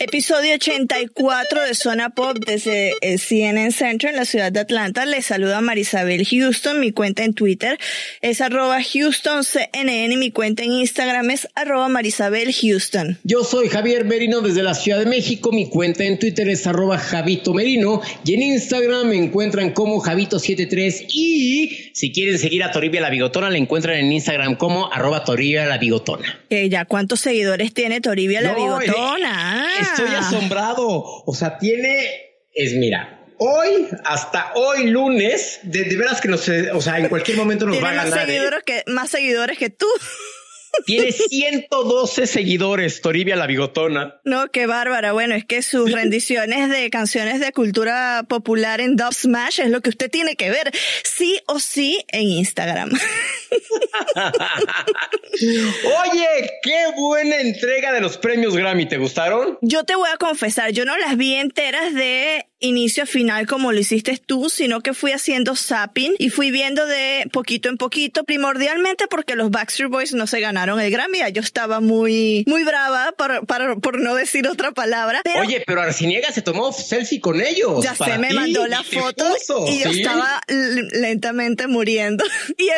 Episodio 84 de Zona Pop desde el CNN Center en la ciudad de Atlanta. Les saluda Marisabel Houston. Mi cuenta en Twitter es arroba HoustonCNN y mi cuenta en Instagram es arroba Marisabel Houston. Yo soy Javier Merino desde la Ciudad de México. Mi cuenta en Twitter es arroba Javito Merino y en Instagram me encuentran como Javito73 y si quieren seguir a Toribia la Bigotona le encuentran en Instagram como arroba Toribia la Bigotona. ya cuántos seguidores tiene Toribia la Bigotona. Estoy asombrado. O sea, tiene, es mira, hoy, hasta hoy lunes, de, veras que no sé, o sea, en cualquier momento nos va a ganar. Más seguidores, que, más seguidores que tú. Tiene 112 seguidores, Toribia la Bigotona. No, qué bárbara. Bueno, es que sus rendiciones de canciones de cultura popular en Dub Smash es lo que usted tiene que ver, sí o sí, en Instagram. Oye, qué buena entrega de los premios Grammy. ¿Te gustaron? Yo te voy a confesar, yo no las vi enteras de inicio a final como lo hiciste tú, sino que fui haciendo zapping y fui viendo de poquito en poquito, primordialmente porque los Backstreet Boys no se ganaron el Grammy. Yo estaba muy, muy brava para, para, por no decir otra palabra. Oye, pero Arciniega se tomó selfie con ellos. Ya se me mandó la foto y yo estaba lentamente muriendo. y,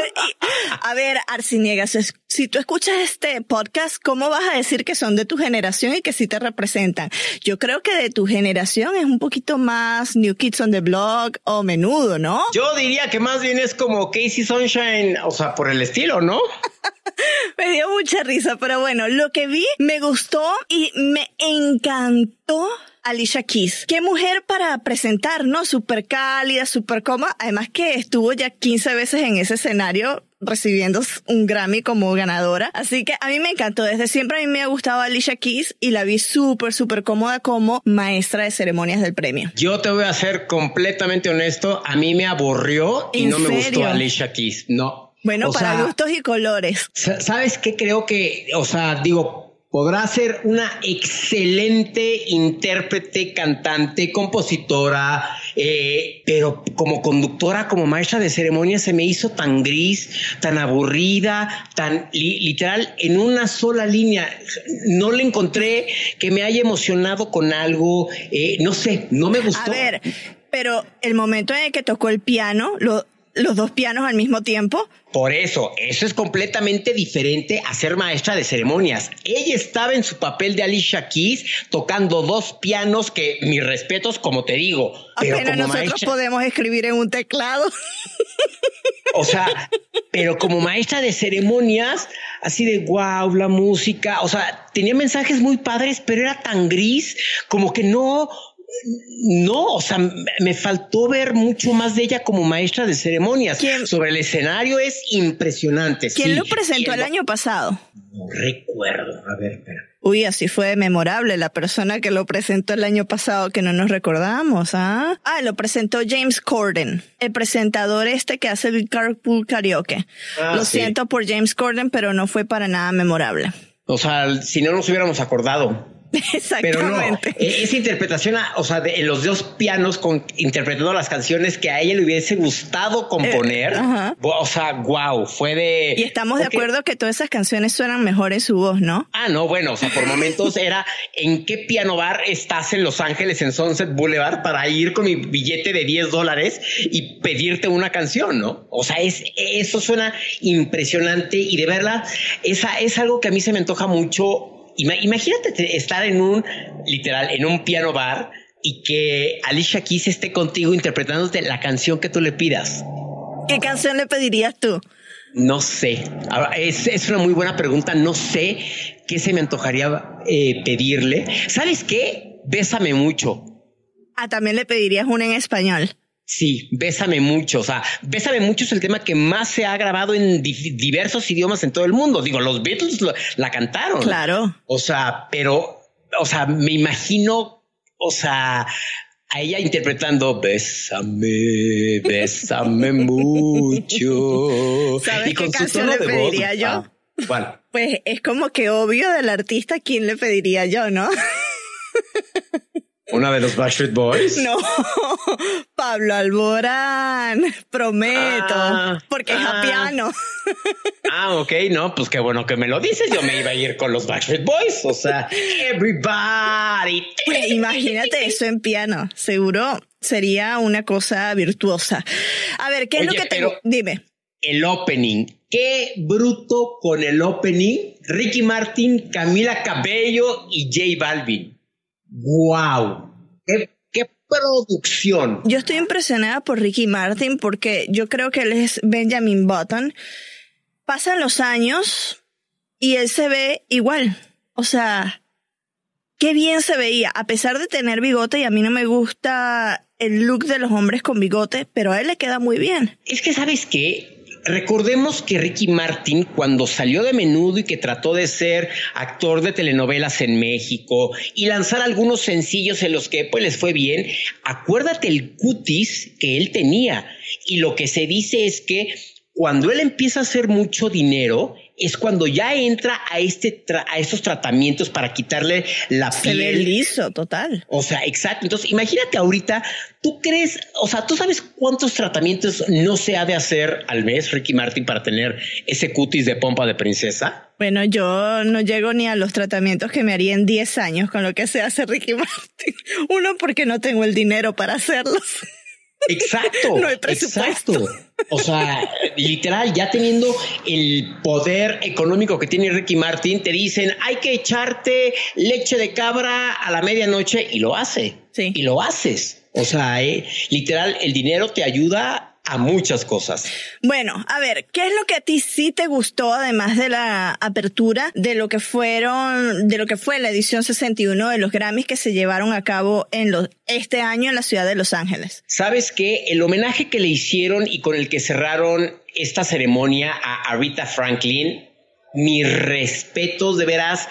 a ver, Arciniega, si tú escuchas este podcast, ¿cómo vas a decir que son de tu generación y que sí te representan? Yo creo que de tu generación es un poquito más más New Kids on the Block o Menudo, ¿no? Yo diría que más bien es como Casey Sunshine, o sea, por el estilo, ¿no? me dio mucha risa, pero bueno, lo que vi me gustó y me encantó Alicia Keys. Qué mujer para presentar, ¿no? Súper cálida, súper cómoda. Además que estuvo ya 15 veces en ese escenario recibiendo un Grammy como ganadora. Así que a mí me encantó. Desde siempre a mí me ha gustado Alicia Keys y la vi súper, súper cómoda como maestra de ceremonias del premio. Yo te voy a ser completamente honesto. A mí me aburrió y no me gustó Alicia Keys. No. Bueno, para gustos y colores. ¿Sabes qué? Creo que, o sea, digo, podrá ser una excelente intérprete, cantante, compositora, eh, pero como conductora, como maestra de ceremonia, se me hizo tan gris, tan aburrida, tan literal, en una sola línea. No le encontré que me haya emocionado con algo, eh, no sé, no me gustó. A ver, pero el momento en el que tocó el piano, lo los dos pianos al mismo tiempo. Por eso, eso es completamente diferente a ser maestra de ceremonias. Ella estaba en su papel de Alicia Keys tocando dos pianos que mis respetos, como te digo. Pero Apenas nosotros podemos escribir en un teclado. O sea, pero como maestra de ceremonias, así de wow, la música, o sea, tenía mensajes muy padres, pero era tan gris, como que no, no, o sea, me faltó ver mucho más de ella como maestra de ceremonias. Sobre el escenario es impresionante. ¿Quién lo presentó el año pasado? No recuerdo. A ver, espera. Uy, así fue memorable la persona que lo presentó el año pasado que no nos recordamos, ¿ah? Ah, lo presentó James Corden, el presentador este que hace el Carpool Karaoke. Ah, lo siento por James Corden, pero no fue para nada memorable. O sea, si no nos hubiéramos acordado. Exactamente. Pero e-, esa interpretación, o sea, de, en los dos pianos con, interpretando las canciones que a ella le hubiese gustado componer. Eh, o sea, wow, fue de. Y estamos de acuerdo que todas esas canciones suenan mejor en su voz, ¿no? Ah, no, bueno, o sea, por momentos era en qué piano bar estás en Los Ángeles, en Sunset Boulevard, para ir con mi billete de 10 dólares y pedirte una canción, ¿no? O sea, es, eso suena impresionante y de verdad, esa es algo que a mí se me antoja mucho imagínate estar en un, literal, en un piano bar y que Alicia Keys esté contigo interpretándote la canción que tú le pidas. ¿Qué canción le pedirías tú? No sé. Es, es una muy buena pregunta. No sé qué se me antojaría eh, pedirle. ¿Sabes qué? Bésame mucho. Ah, también le pedirías una en español. Sí, Bésame mucho. O sea, Bésame mucho es el tema que más se ha grabado en diversos idiomas en todo el mundo. Digo, los Beatles la cantaron. Claro. O sea, pero, o sea, me imagino o sea, a ella interpretando Bésame, bésame mucho. ¿Sabes y qué canción le pediría yo? Ah, ¿Cuál? Pues es como que obvio del artista quién le pediría yo, ¿no? ¿Una de los Backstreet Boys? No, Pablo Alborán, prometo, ah, porque es a ah. piano. Ah, ok, no, pues qué bueno que me lo dices. Yo me iba a ir con los Backstreet Boys, o sea, everybody. Pues imagínate eso en piano, seguro sería una cosa virtuosa. A ver, ¿qué es lo que te... Dime. El opening. Qué bruto con el opening. Ricky Martin, Camila Cabello y J Balvin. ¡Wow! ¡Qué, producción! Yo estoy impresionada por Ricky Martin porque yo creo que él es Benjamin Button. Pasan los años y él se ve igual. O sea, qué bien se veía, a pesar de tener bigote y a mí no me gusta el look de los hombres con bigote, pero a él le queda muy bien. Es que, ¿sabes qué? Recordemos que Ricky Martin, cuando salió de menudo y que trató de ser actor de telenovelas en México y lanzar algunos sencillos en los que pues les fue bien, acuérdate el cutis que él tenía. Y lo que se dice es que cuando él empieza a hacer mucho dinero, es cuando ya entra a este a esos tratamientos para quitarle la piel. Se liso, total. O sea, exacto. Entonces, imagínate ahorita, tú crees, o sea, tú sabes cuántos tratamientos no se ha de hacer al mes, Ricky Martin, para tener ese cutis de pompa de princesa. Bueno, yo no llego ni a los tratamientos que me haría en 10 años con lo que se hace Ricky Martin. Uno, porque no tengo el dinero para hacerlos. Exacto. no hay presupuesto. Exacto. O sea, literal, ya teniendo el poder económico que tiene Ricky Martin, te dicen hay que echarte leche de cabra a la medianoche y lo hace. Sí. Y lo haces. O sea, eh, literal, el dinero te ayuda a muchas cosas. Bueno, a ver, ¿qué es lo que a ti sí te gustó, además de la apertura de lo que fueron, de lo que fue la edición 61 de los Grammys que se llevaron a cabo en los, este año en la ciudad de Los Ángeles? Sabes que el homenaje que le hicieron y con el que cerraron esta ceremonia a Rita Franklin, mis respetos, de veras,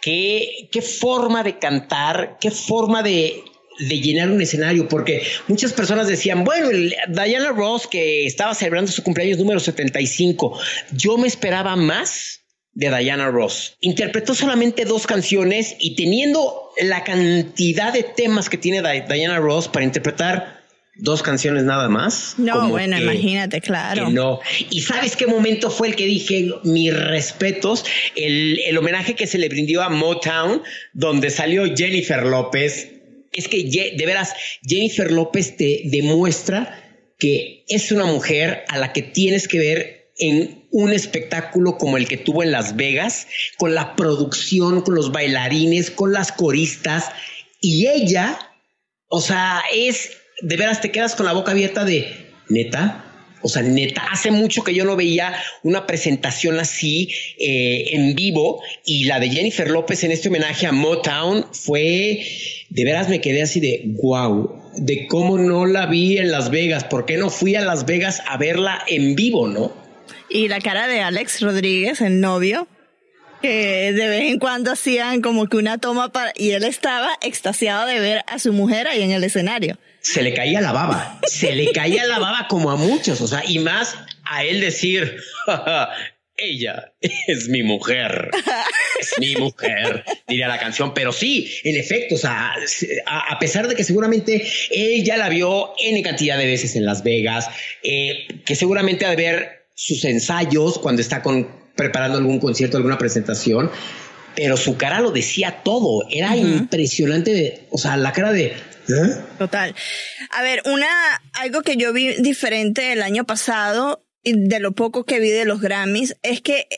qué, qué forma de cantar, qué forma de de llenar un escenario, porque muchas personas decían, bueno, Diana Ross que estaba celebrando su cumpleaños número 75, yo me esperaba más de Diana Ross. Interpretó solamente dos canciones y teniendo la cantidad de temas que tiene Diana Ross para interpretar dos canciones nada más. No, bueno, imagínate, claro. No. Y sabes qué momento fue el que dije mis respetos, el, el homenaje que se le brindó a Motown, donde salió Jennifer López es que de veras Jennifer López te demuestra que es una mujer a la que tienes que ver en un espectáculo como el que tuvo en Las Vegas, con la producción, con los bailarines, con las coristas, y ella, o sea, es, de veras te quedas con la boca abierta de, neta, o sea, neta, hace mucho que yo no veía una presentación así eh, en vivo y la de Jennifer López en este homenaje a Motown fue, de veras me quedé así de, wow, de cómo no la vi en Las Vegas, por qué no fui a Las Vegas a verla en vivo, ¿no? Y la cara de Alex Rodríguez, el novio, que de vez en cuando hacían como que una toma para, y él estaba extasiado de ver a su mujer ahí en el escenario. Se le caía la baba, se le caía la baba como a muchos, o sea, y más a él decir, ella es mi mujer, es mi mujer, diría la canción, pero sí, en efecto, o sea, a, pesar de que seguramente él ya la vio N cantidad de veces en Las Vegas, eh, que seguramente ha ver sus ensayos cuando está con, preparando algún concierto, alguna presentación, pero su cara lo decía todo, era impresionante, de, o sea, la cara de ¿Eh? Total. A ver, una, algo que yo vi diferente el año pasado y de lo poco que vi de los Grammys es que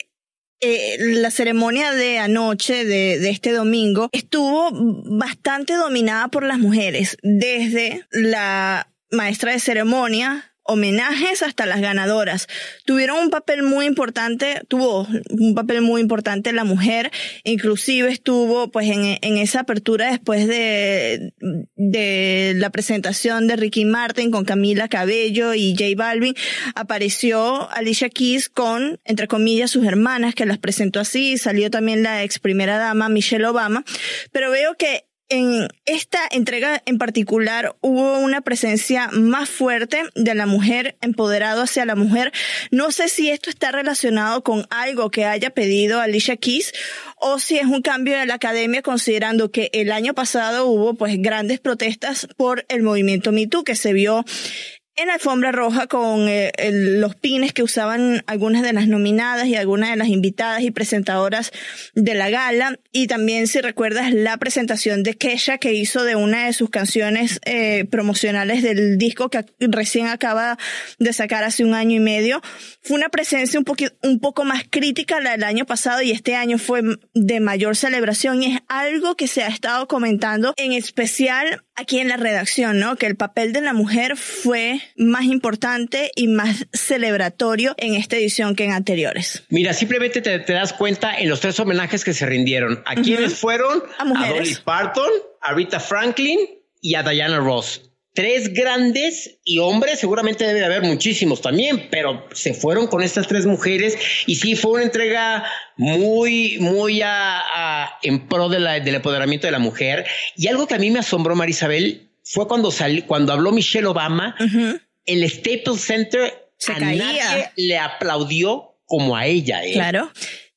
eh, la ceremonia de anoche, de, de este domingo, estuvo bastante dominada por las mujeres, desde la maestra de ceremonia, homenajes hasta las ganadoras. Tuvieron un papel muy importante, tuvo un papel muy importante la mujer, inclusive estuvo pues en, en esa apertura después de, de la presentación de Ricky Martin con Camila Cabello y J Balvin, apareció Alicia Keys con, entre comillas, sus hermanas que las presentó así, salió también la ex primera dama Michelle Obama, pero veo que en esta entrega en particular hubo una presencia más fuerte de la mujer, empoderado hacia la mujer. No sé si esto está relacionado con algo que haya pedido Alicia Keys o si es un cambio de la academia considerando que el año pasado hubo pues grandes protestas por el movimiento Me Too que se vio en alfombra roja con eh, los pines que usaban algunas de las nominadas y algunas de las invitadas y presentadoras de la gala. Y también, si recuerdas, la presentación de Kesha que hizo de una de sus canciones eh, promocionales del disco que recién acaba de sacar hace un año y medio. Fue una presencia un, un poco más crítica la del año pasado y este año fue de mayor celebración y es algo que se ha estado comentando en especial aquí en la redacción, ¿no? Que el papel de la mujer fue más importante y más celebratorio en esta edición que en anteriores. Mira, simplemente te, das cuenta en los tres homenajes que se rindieron. ¿A quiénes fueron? A, mujeres. a Dolly Parton, a Rita Franklin y a Diana Ross tres grandes y hombres, seguramente debe de haber muchísimos también, pero se fueron con estas tres mujeres y sí fue una entrega muy, muy a, en pro de la, del empoderamiento de la mujer. Y algo que a mí me asombró, Marisabel, fue cuando, salió, cuando habló Michelle Obama, el Staples Center se a caía. nadie le aplaudió como a ella. ¿eh? Claro.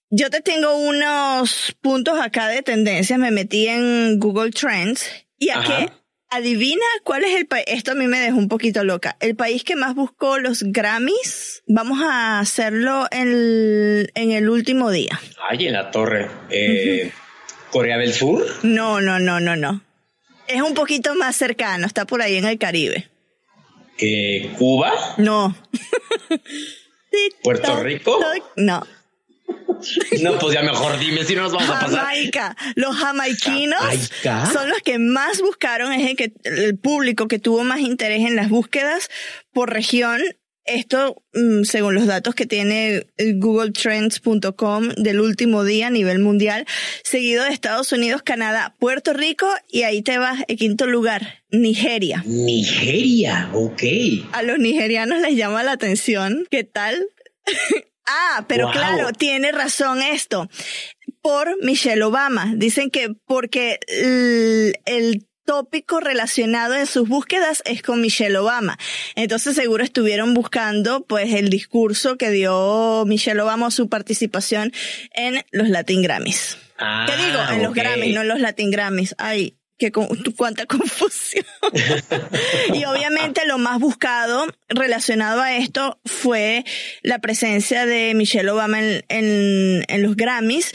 Yo te tengo unos puntos acá de tendencias, me metí en Google Trends y aquí Adivina cuál es el país. Esto a mí me dejó un poquito loca. El país que más buscó los Grammys. Vamos a hacerlo en el, último día. Ay, en la torre. Eh, ¿Corea del Sur? No, no, no, no, no. Es un poquito más cercano. Está por ahí en el Caribe. Eh, ¿Cuba? No. ¿Puerto Rico? No. No, pues ya mejor dime si no nos vamos a pasar. Jamaica. Los jamaiquinos son los que más buscaron, es el, que, el público que tuvo más interés en las búsquedas por región. Esto, mm, según los datos que tiene googletrends.com del último día a nivel mundial, seguido de Estados Unidos, Canadá, Puerto Rico y ahí te vas, en quinto lugar, Nigeria. Nigeria, ok. A los nigerianos les llama la atención. ¿Qué tal? Ah, pero claro, tiene razón esto. Por Michelle Obama. Dicen que porque el, tópico relacionado en sus búsquedas es con Michelle Obama. Entonces seguro estuvieron buscando pues el discurso que dio Michelle Obama su participación en los Latin Grammys. Ah, ¿Qué digo? En los Grammys, no en los Latin Grammys. Ay, que con, cuánta confusión. y obviamente lo más buscado relacionado a esto fue la presencia de Michelle Obama en, en, en los Grammys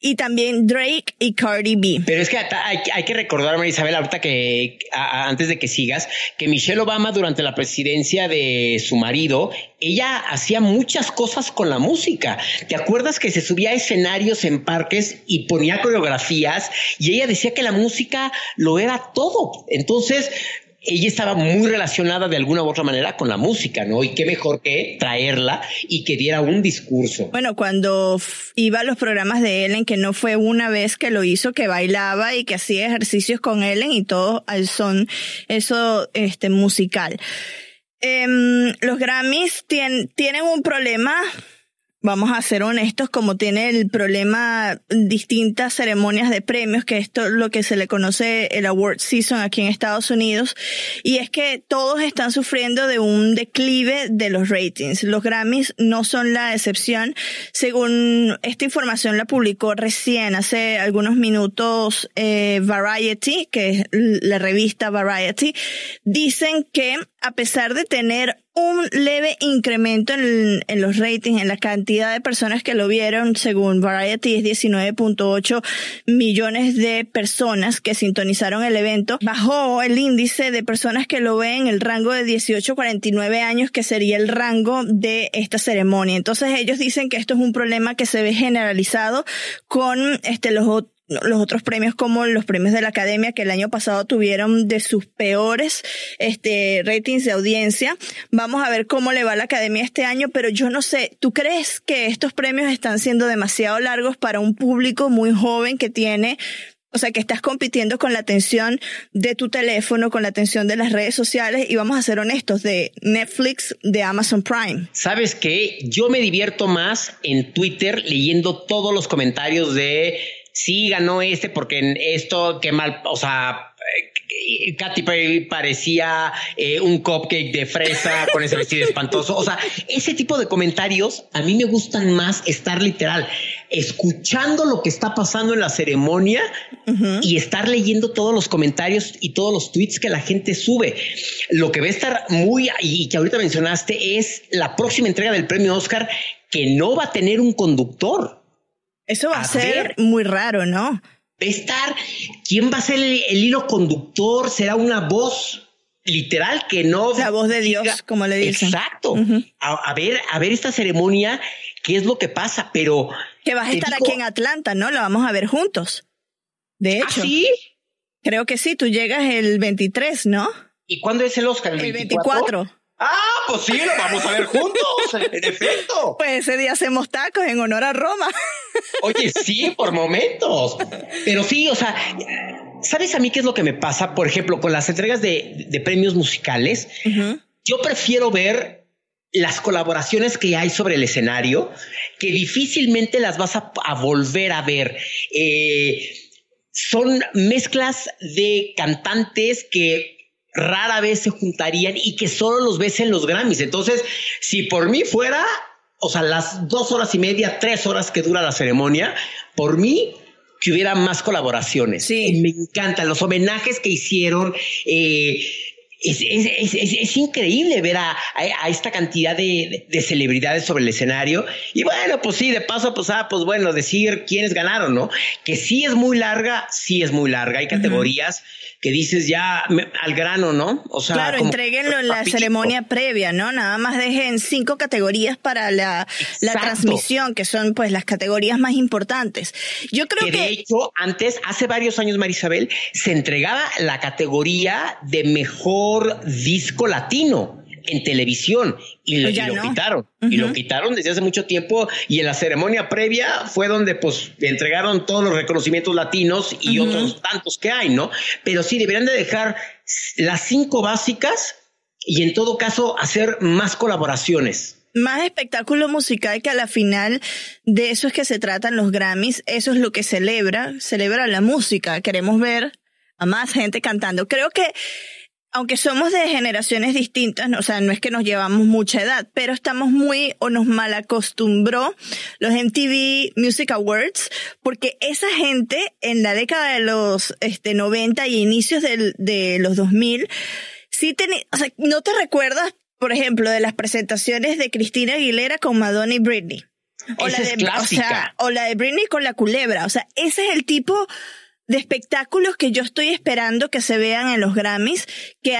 y también Drake y Cardi B. Pero es que hay, que recordar, Isabel, ahorita que antes de que sigas, que Michelle Obama durante la presidencia de su marido, ella hacía muchas cosas con la música. ¿Te acuerdas que se subía a escenarios en parques y ponía coreografías y ella decía que la música lo era todo? Entonces, ella estaba muy relacionada de alguna u otra manera con la música, ¿no? Y qué mejor que traerla y que diera un discurso. Bueno, cuando iba a los programas de Ellen, que no fue una vez que lo hizo, que bailaba y que hacía ejercicios con Ellen y todo al son, eso, este, musical. Em, los Grammys tienen un problema vamos a ser honestos, como tiene el problema distintas ceremonias de premios, que esto es lo que se le conoce el award season aquí en Estados Unidos, y es que todos están sufriendo de un declive de los ratings. Los Grammys no son la excepción. Según esta información la publicó recién, hace algunos minutos, eh, Variety, que es la revista Variety, dicen que a pesar de tener un leve incremento en, los ratings, en la cantidad de personas que lo vieron, según Variety es 19.8 millones de personas que sintonizaron el evento. Bajó el índice de personas que lo ven en el rango de 18 a 49 años, que sería el rango de esta ceremonia. Entonces ellos dicen que esto es un problema que se ve generalizado con este, los los otros premios como los premios de la academia que el año pasado tuvieron de sus peores este ratings de audiencia. Vamos a ver cómo le va a la academia este año, pero yo no sé, ¿tú crees que estos premios están siendo demasiado largos para un público muy joven que tiene o sea, que estás compitiendo con la atención de tu teléfono, con la atención de las redes sociales y vamos a ser honestos, de Netflix, de Amazon Prime. ¿Sabes qué? Yo me divierto más en Twitter leyendo todos los comentarios de sí ganó este porque en esto, qué mal, o sea, eh, Katy Perry parecía eh, un cupcake de fresa con ese vestido espantoso. O sea, ese tipo de comentarios a mí me gustan más estar literal, escuchando lo que está pasando en la ceremonia y estar leyendo todos los comentarios y todos los tweets que la gente sube. Lo que va a estar muy, y que ahorita mencionaste, es la próxima entrega del premio Oscar que no va a tener un conductor. Eso va a, ser muy raro, ¿no? estar, ¿quién va a ser el, hilo conductor? ¿Será una voz literal que no... La voz de Dios, como le dicen. Exacto. a, ver, a ver esta ceremonia, qué es lo que pasa, pero... Que vas a estar aquí en Atlanta, ¿no? La vamos a ver juntos. De ¿Ah, hecho. sí? Creo que sí, tú llegas el 23, ¿no? ¿Y cuándo es el Oscar? El, 24. Ah, pues sí, lo vamos a ver juntos, en efecto. Pues ese día hacemos tacos en honor a Roma. Oye, sí, por momentos. Pero sí, o sea, ¿sabes a mí qué es lo que me pasa? Por ejemplo, con las entregas de, premios musicales, yo prefiero ver las colaboraciones que hay sobre el escenario, que difícilmente las vas a, volver a ver. Eh, son mezclas de cantantes que rara vez se juntarían y que solo los ves en los Grammys. Entonces, si por mí fuera, o sea, las dos horas y media, tres horas que dura la ceremonia, por mí que hubiera más colaboraciones. Sí. Me encantan los homenajes que hicieron. Eh, es, increíble ver a, esta cantidad de, celebridades sobre el escenario. Y bueno, pues sí, de paso, pues, ah, pues bueno, decir quiénes ganaron, ¿no? Que sí es muy larga, sí es muy larga. Hay categorías que dices ya al grano, ¿no? O sea, claro, entreguenlo en la ceremonia previa, ¿no? Nada más dejen cinco categorías para la, la, transmisión, que son pues las categorías más importantes. Yo creo que, que... De hecho, antes, hace varios años, Marisabel, se entregaba la categoría de mejor disco latino en televisión y, lo, pues quitaron. Y lo quitaron desde hace mucho tiempo y en la ceremonia previa fue donde pues entregaron todos los reconocimientos latinos y otros tantos que hay, ¿no? Pero sí deberían de dejar las cinco básicas y en todo caso hacer más colaboraciones más espectáculo musical que a la final de eso es que se tratan los Grammys, eso es lo que celebra, celebra la música, queremos ver a más gente cantando. Creo que aunque somos de generaciones distintas, o sea, no es que nos llevamos mucha edad, pero estamos muy o nos mal acostumbró los MTV Music Awards, porque esa gente en la década de los este, 90 y inicios del, de los 2000, sí tenía, o sea, no te recuerdas, por ejemplo, de las presentaciones de Cristina Aguilera con Madonna y Britney. O la, de, o, sea, o la de Britney con la culebra. O sea, ese es el tipo de espectáculos que yo estoy esperando que se vean en los Grammys, que,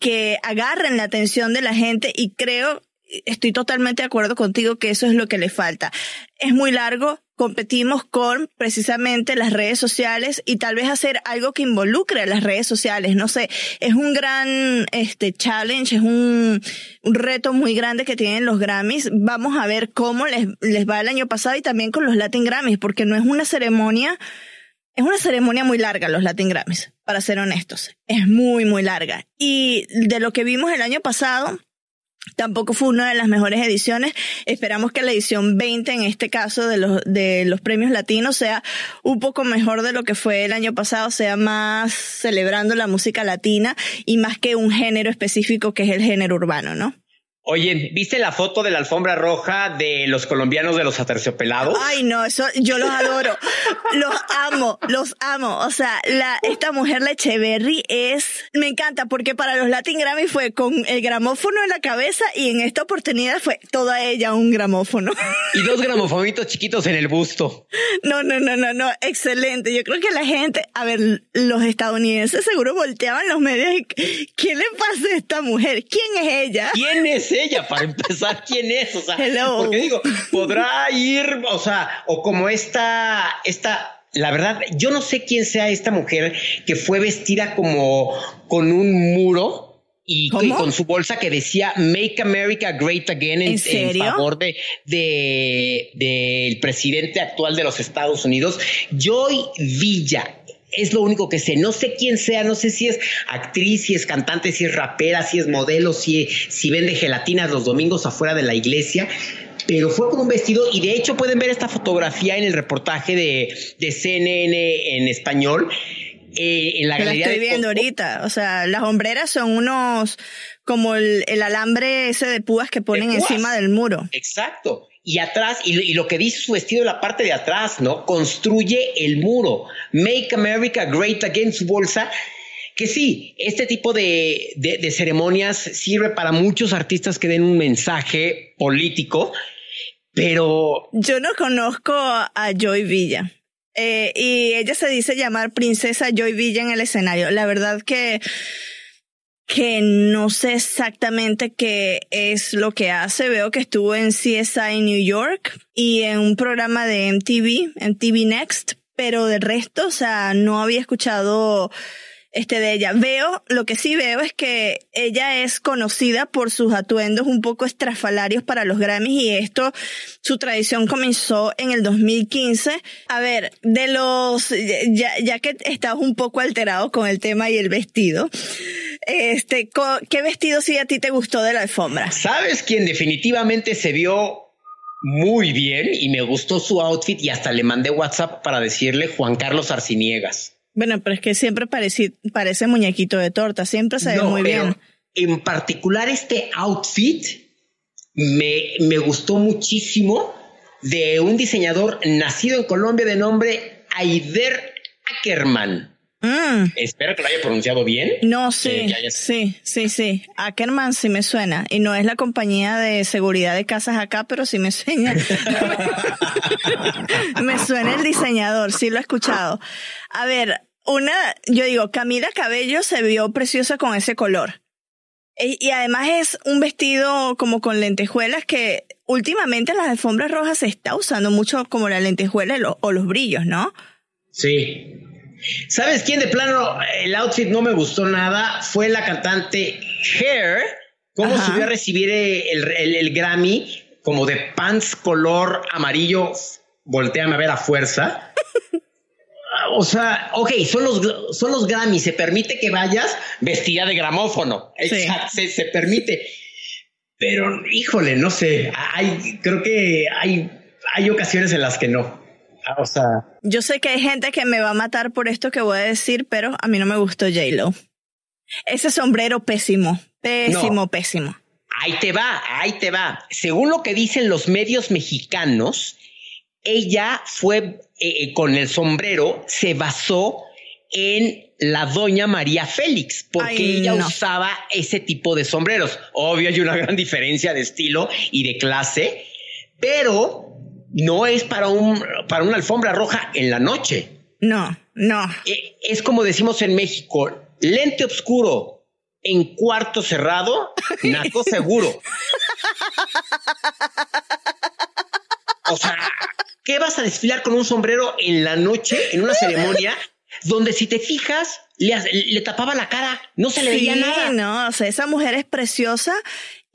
que agarren la atención de la gente y creo, estoy totalmente de acuerdo contigo que eso es lo que le falta. Es muy largo, competimos con precisamente las redes sociales y tal vez hacer algo que involucre a las redes sociales. No sé, es un gran este challenge, es un, un reto muy grande que tienen los Grammys. Vamos a ver cómo les, les va el año pasado y también con los Latin Grammys, porque no es una ceremonia es una ceremonia muy larga los Latin Grammys, para ser honestos. Es muy, muy larga. Y de lo que vimos el año pasado, tampoco fue una de las mejores ediciones. Esperamos que la edición 20, en este caso de los, de los premios latinos, sea un poco mejor de lo que fue el año pasado, sea más celebrando la música latina y más que un género específico que es el género urbano, ¿no? Oye, ¿viste la foto de la alfombra roja de los colombianos de los aterciopelados? Ay, no, eso yo los adoro. los amo, los amo. O sea, la, esta mujer, la Echeverry, es, me encanta porque para los Latin Grammy fue con el gramófono en la cabeza y en esta oportunidad fue toda ella un gramófono. y dos gramofonitos chiquitos en el busto. No, no, no, no, no, excelente. Yo creo que la gente, a ver, los estadounidenses seguro volteaban los medios y, ¿qué le pasa a esta mujer? ¿Quién es ella? ¿Quién es ella para empezar? ¿Quién es? O sea, porque digo, podrá ir, o sea, o como esta, esta, la verdad, yo no sé quién sea esta mujer que fue vestida como con un muro. Y, con su bolsa que decía Make America Great Again en, favor de, de, del presidente actual de los Estados Unidos, Joy Villa es lo único que sé. No sé quién sea, no sé si es actriz, si es cantante, si es rapera, si es modelo, si, si vende gelatinas los domingos afuera de la iglesia. pero fue con un vestido y de hecho pueden ver esta fotografía en el reportaje de, de CNN en español. Eh, en la galería. La estoy viendo ahorita. O sea, las hombreras son unos como el, alambre ese de púas que ponen encima del muro. Exacto. Y atrás, y, lo que dice su vestido en la parte de atrás, ¿no? Construye el muro. Make America Great Again, su bolsa. Que sí, este tipo de, de ceremonias sirve para muchos artistas que den un mensaje político, pero... Yo no conozco a Joy Villa. Eh, y ella se dice llamar Princesa Joy Villa en el escenario. La verdad que que no sé exactamente qué es lo que hace. Veo que estuvo en CSI New York y en un programa de MTV, MTV Next, pero de resto, o sea, no había escuchado este de ella. Veo, lo que sí veo es que ella es conocida por sus atuendos un poco estrafalarios para los Grammys y esto, su tradición comenzó en el 2015. A ver, de los, ya, ya que estás un poco alterado con el tema y el vestido, este, ¿qué vestido sí a ti te gustó de la alfombra? ¿Sabes quién definitivamente se vio muy bien y me gustó su outfit y hasta le mandé WhatsApp para decirle Juan Carlos Arciniegas. Bueno, pero es que siempre parece, parece muñequito de torta, siempre se ve muy bien. En particular este outfit me, me gustó muchísimo de un diseñador nacido en Colombia de nombre Aider Ackerman. Mm. Espero que lo haya pronunciado bien. No, sí, sí, sí, sí. Ackerman sí me suena. Y no es la compañía de seguridad de casas acá, pero sí me suena. me suena el diseñador, sí lo he escuchado. A ver, una, yo digo, Camila Cabello se vio preciosa con ese color. E, y además es un vestido como con lentejuelas que últimamente en las alfombras rojas se está usando mucho como la lentejuela o los brillos, ¿no? Sí. ¿Sabes quién de plano el outfit no me gustó nada? Fue la cantante Hair. ¿Cómo subió a recibir el, el, Grammy como de pants color amarillo? Volteame a ver a fuerza. o sea, ok, son los, son los Grammy, se permite que vayas vestida de gramófono. Se, se, permite. Pero, híjole, no sé, hay, creo que hay, hay ocasiones en las que no. O sea. Yo sé que hay gente que me va a matar por esto que voy a decir, pero a mí no me gustó J-Lo. Ese sombrero pésimo, pésimo, pésimo. Ahí te va, ahí te va. Según lo que dicen los medios mexicanos, ella fue eh, eh, con el sombrero, se basó en la doña María Félix, porque ella usaba ese tipo de sombreros. Obvio, hay una gran diferencia de estilo y de clase, pero no es para un para una alfombra roja en la noche. No, no. E, es como decimos en México, lente oscuro en cuarto cerrado, naco seguro. O sea, ¿qué vas a desfilar con un sombrero en la noche en una ceremonia donde si te fijas le, tapaba la cara, no se le veía nada. No, o sea, esa mujer es preciosa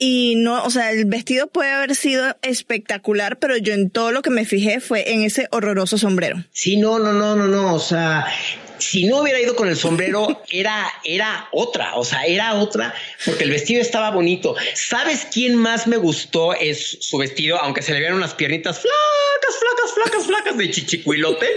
y no, o sea, el vestido puede haber sido espectacular, pero yo en todo lo que me fijé fue en ese horroroso sombrero. Sí, no, no, no, no, no, o sea, si no hubiera ido con el sombrero, era, era otra, o sea, era otra, porque el vestido estaba bonito. ¿Sabes quién más me gustó? Es su vestido, aunque se le vieron unas piernitas flacas, flacas, flacas, flacas de chichicuilote.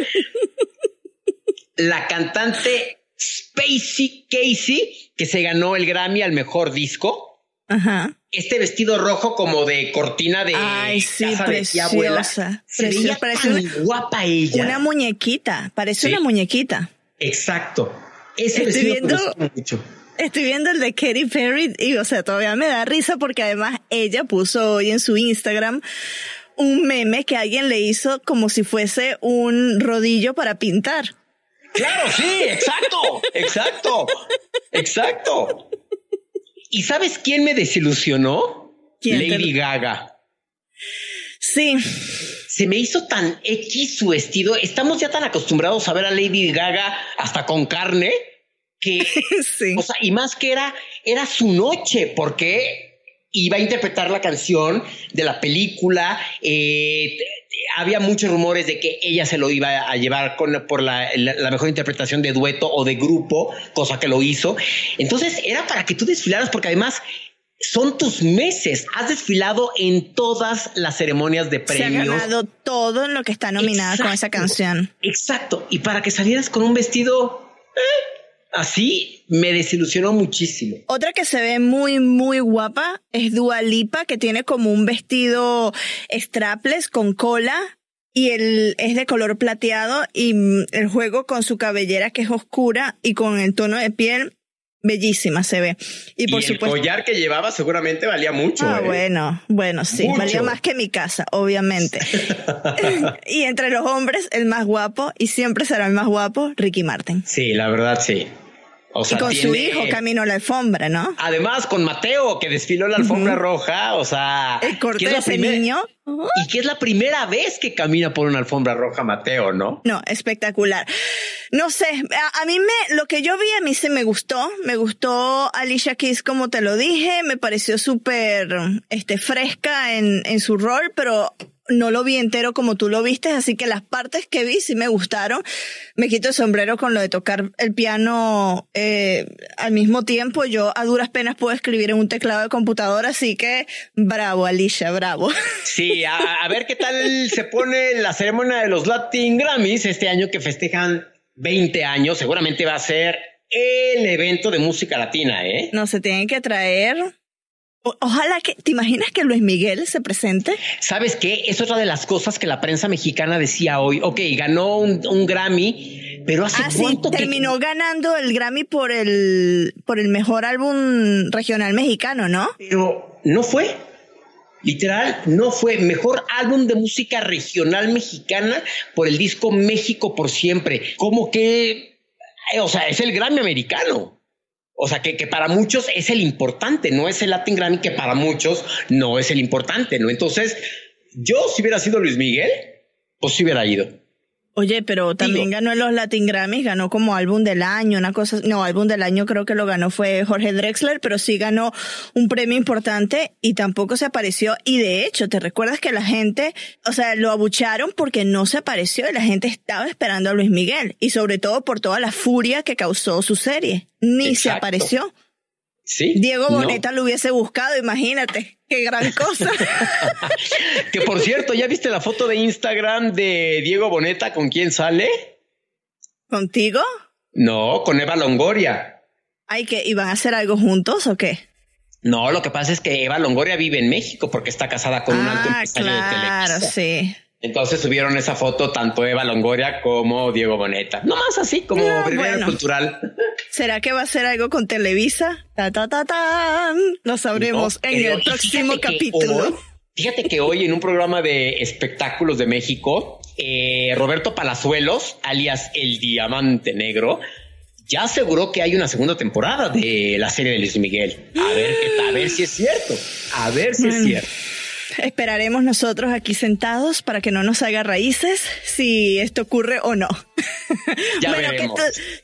La cantante Spacey Casey, que se ganó el Grammy al mejor disco. Ajá. Este vestido rojo como de cortina de Ay, sí, preciosa, parece una, guapa ella. Una muñequita, parece una muñequita. Exacto. Ese estoy viendo, mucho. Estoy viendo el de Katy Perry y, o sea, todavía me da risa porque además ella puso hoy en su Instagram un meme que alguien le hizo como si fuese un rodillo para pintar. Claro, sí, exacto, exacto, exacto. ¿Y sabes quién me desilusionó? Lady Gaga. Sí. Se me hizo tan X su vestido. Estamos ya tan acostumbrados a ver a Lady Gaga hasta con carne que, sí. o sea, y más que era, era su noche, porque iba a interpretar la canción de la película. Eh, había muchos rumores de que ella se lo iba a llevar con, por la, mejor interpretación de dueto o de grupo, cosa que lo hizo. Entonces era para que tú desfilaras, porque además son tus meses. Has desfilado en todas las ceremonias de premios. Se ha ganado todo en lo que está nominada con esa canción. Exacto. Y para que salieras con un vestido eh, así, me desilusionó muchísimo. Otra que se ve muy, muy guapa es Dua Lipa, que tiene como un vestido strapless con cola. Y el, es de color plateado y mm, el juego con su cabellera que es oscura y con el tono de piel Bellísima se ve. Y por supuesto. El collar que llevaba seguramente valía mucho. Ah, ¿eh? bueno, bueno, sí. Valía más que mi casa, obviamente. y entre los hombres, el más guapo, y siempre será el más guapo, Ricky Martin. Sí, la verdad, sí y con su hijo camino a la alfombra, ¿no? Además, con Mateo, que desfiló la alfombra roja, o sea... El corte de ese niño. Y que es la primera vez que camina por una alfombra roja Mateo, ¿no? No, espectacular. No sé, a, mí me, lo que yo vi a mí se me gustó, me gustó Alicia Keys como te lo dije, me pareció súper, este, fresca en, en su rol, pero no lo vi entero como tú lo viste, así que las partes que vi sí me gustaron. Me quito el sombrero con lo de tocar el piano eh, al mismo tiempo. Yo a duras penas puedo escribir en un teclado de computadora, así que bravo, Alicia, bravo. Sí, a, ver qué tal se pone la ceremonia de los Latin Grammys este año que festejan 20 años. Seguramente va a ser el evento de música latina, ¿eh? No, se tienen que traer Ojalá que, ¿te imaginas que Luis Miguel se presente? ¿Sabes qué? Es otra de las cosas que la prensa mexicana decía hoy. Ok, ganó un, Grammy, pero hace ah, cuánto sí, terminó ganando el Grammy por el, por el mejor álbum regional mexicano, ¿no? Pero no fue. Literal, no fue mejor álbum de música regional mexicana por el disco México por siempre. Como que, eh, o sea, es el Grammy americano. O sea, que, que, para muchos es el importante, no es el Latin Grammy que para muchos no es el importante, ¿no? Entonces, yo si hubiera sido Luis Miguel, pues si hubiera ido. Oye, pero también ganó en los Latin Grammys, ganó como álbum del año, una cosa, no, álbum del año creo que lo ganó fue Jorge Drexler, pero sí ganó un premio importante y tampoco se apareció. Y de hecho, ¿te recuerdas que la gente, o sea, lo abucharon porque no se apareció y la gente estaba esperando a Luis Miguel y sobre todo por toda la furia que causó su serie? Ni se apareció. Sí. Diego Boneta lo hubiese buscado, imagínate. Qué gran cosa. que por cierto, ¿ya viste la foto de Instagram de Diego Boneta con quién sale? ¿Contigo? No, con Eva Longoria. Ay, que iban a hacer algo juntos o qué? No, lo que pasa es que Eva Longoria vive en México porque está casada con un alto ah, empresario de Televisa. Claro, sí. Entonces subieron esa foto tanto Eva Longoria como Diego Boneta. No más así como no, cultural. ¿Será que va a ser algo con Televisa? Ta, ta, ta, ta. Lo sabremos en el próximo capítulo. fíjate que hoy en un programa de espectáculos de México, eh, Roberto Palazuelos, alias El Diamante Negro, ya aseguró que hay una segunda temporada de la serie de Luis Miguel. A ver, a ver si es cierto. A ver si es cierto. Esperaremos nosotros aquí sentados para que no nos haga raíces si esto ocurre o no. bueno,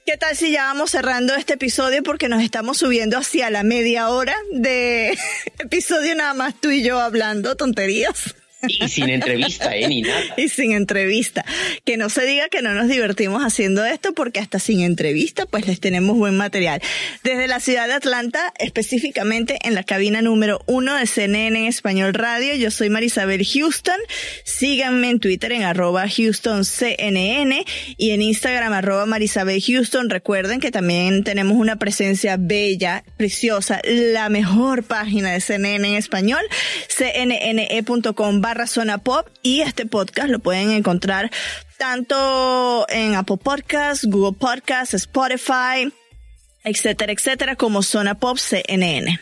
¿qué tal, si ya vamos cerrando este episodio porque nos estamos subiendo hacia la media hora de episodio nada más tú y yo hablando tonterías? Y sin entrevista, ¿eh? Ni nada. Y sin entrevista. Que no se diga que no nos divertimos haciendo esto porque hasta sin entrevista pues les tenemos buen material. Desde la ciudad de Atlanta, específicamente en la cabina número uno de CNN Español Radio, yo soy Marisabel Houston. Síganme en Twitter en arroba HoustonCNN y en Instagram arroba Marisabel Houston. Recuerden que también tenemos una presencia bella, preciosa, la mejor página de CNN en Español, cnne.com barra zona pop y este podcast lo pueden encontrar tanto en Apple Podcasts, Google Podcasts, Spotify, etcétera, etcétera, como Zona Pop CNN.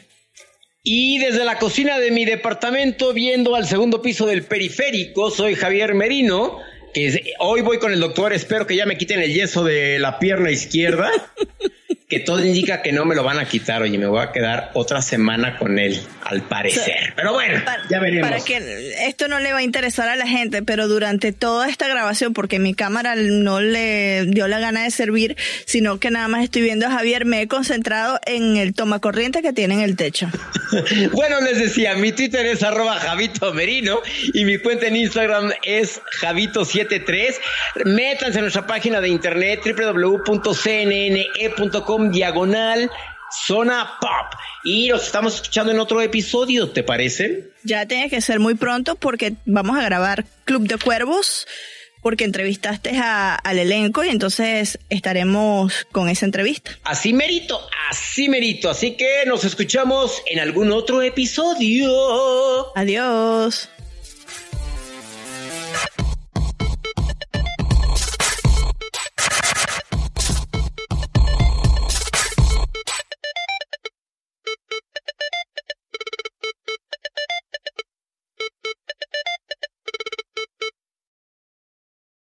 Y desde la cocina de mi departamento, viendo al segundo piso del periférico, soy Javier Merino, que hoy voy con el doctor, espero que ya me quiten el yeso de la pierna izquierda. que todo indica que no me lo van a quitar. Oye, me voy a quedar otra semana con él, al parecer. pero bueno, ya veremos. Para que esto no le va a interesar a la gente, pero durante toda esta grabación, porque mi cámara no le dio la gana de servir, sino que nada más estoy viendo a Javier, me he concentrado en el toma corriente que tiene en el techo. bueno, les decía, mi Twitter es arroba Javito Merino y mi cuenta en Instagram es Javito73. Métanse a nuestra página de internet www.cnne.com diagonal Zona Pop. Y nos estamos escuchando en otro episodio, ¿te parece? Ya tiene que ser muy pronto porque vamos a grabar Club de Cuervos porque entrevistaste al elenco y entonces estaremos con esa entrevista. Así merito, así merito. Así que nos escuchamos en algún otro episodio. Adiós.